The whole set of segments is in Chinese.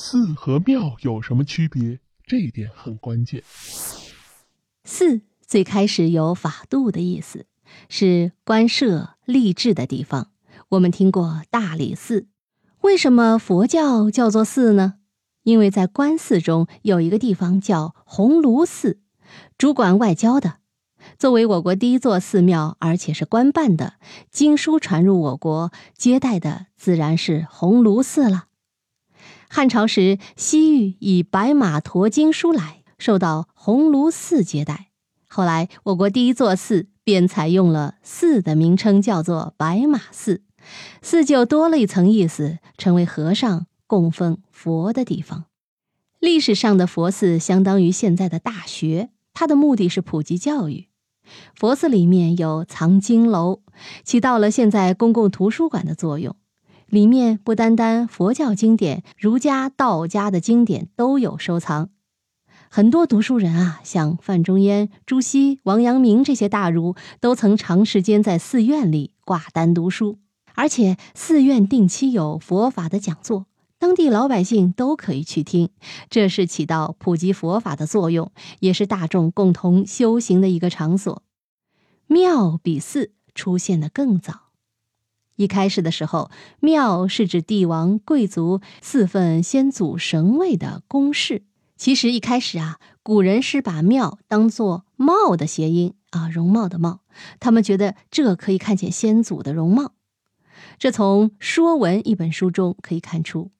寺和庙有什么区别？这一点很关键。寺最开始有法度的意思，是官舍立志的地方。我们听过大理寺，为什么佛教叫做寺呢？因为在官寺中有一个地方叫鸿胪寺，主管外交的。作为我国第一座寺庙，而且是官办的，经书传入我国，接待的自然是鸿胪寺了。汉朝时，西域以白马驮经书来，受到鸿胪寺接待。后来，我国第一座寺便采用了寺的名称，叫做白马寺，寺就多了一层意思，成为和尚供奉佛的地方。历史上的佛寺相当于现在的大学，它的目的是普及教育。佛寺里面有藏经楼，起到了现在公共图书馆的作用。里面不单单佛教经典，儒家、道家的经典都有收藏。很多读书人啊，像范仲淹、朱熹、王阳明这些大儒，都曾长时间在寺院里挂单读书。而且寺院定期有佛法的讲座，当地老百姓都可以去听，这是起到普及佛法的作用，也是大众共同修行的一个场所。庙比寺出现的更早。一开始的时候，庙是指帝王、贵族四份先祖神位的宫室。其实一开始啊，古人是把庙当作貌的谐音啊，容貌的貌，他们觉得这可以看见先祖的容貌。这从《说文》一本书中可以看出，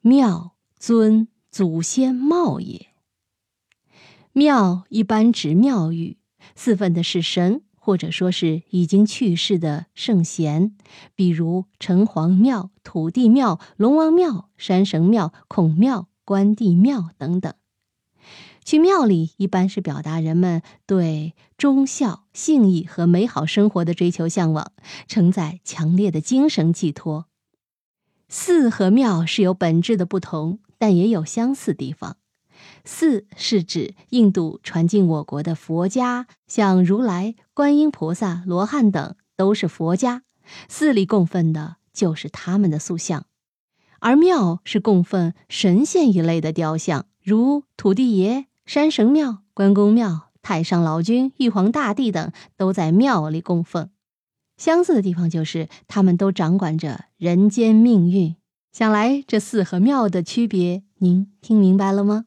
庙尊祖先貌也。庙一般指庙宇，四份的是神。或者说是已经去世的圣贤，比如城隍庙、土地庙、龙王庙、山神庙、孔庙、关帝庙等等。去庙里一般是表达人们对忠孝、信义和美好生活的追求向往，承载强烈的精神寄托。寺和庙是有本质的不同，但也有相似地方。寺是指印度传进我国的佛家，像如来、观音菩萨、罗汉等都是佛家，寺里供奉的就是他们的塑像；而庙是供奉神仙一类的雕像，如土地爷、山神庙、关公庙、太上老君、玉皇大帝等都在庙里供奉。相似的地方就是他们都掌管着人间命运。想来这寺和庙的区别，您听明白了吗？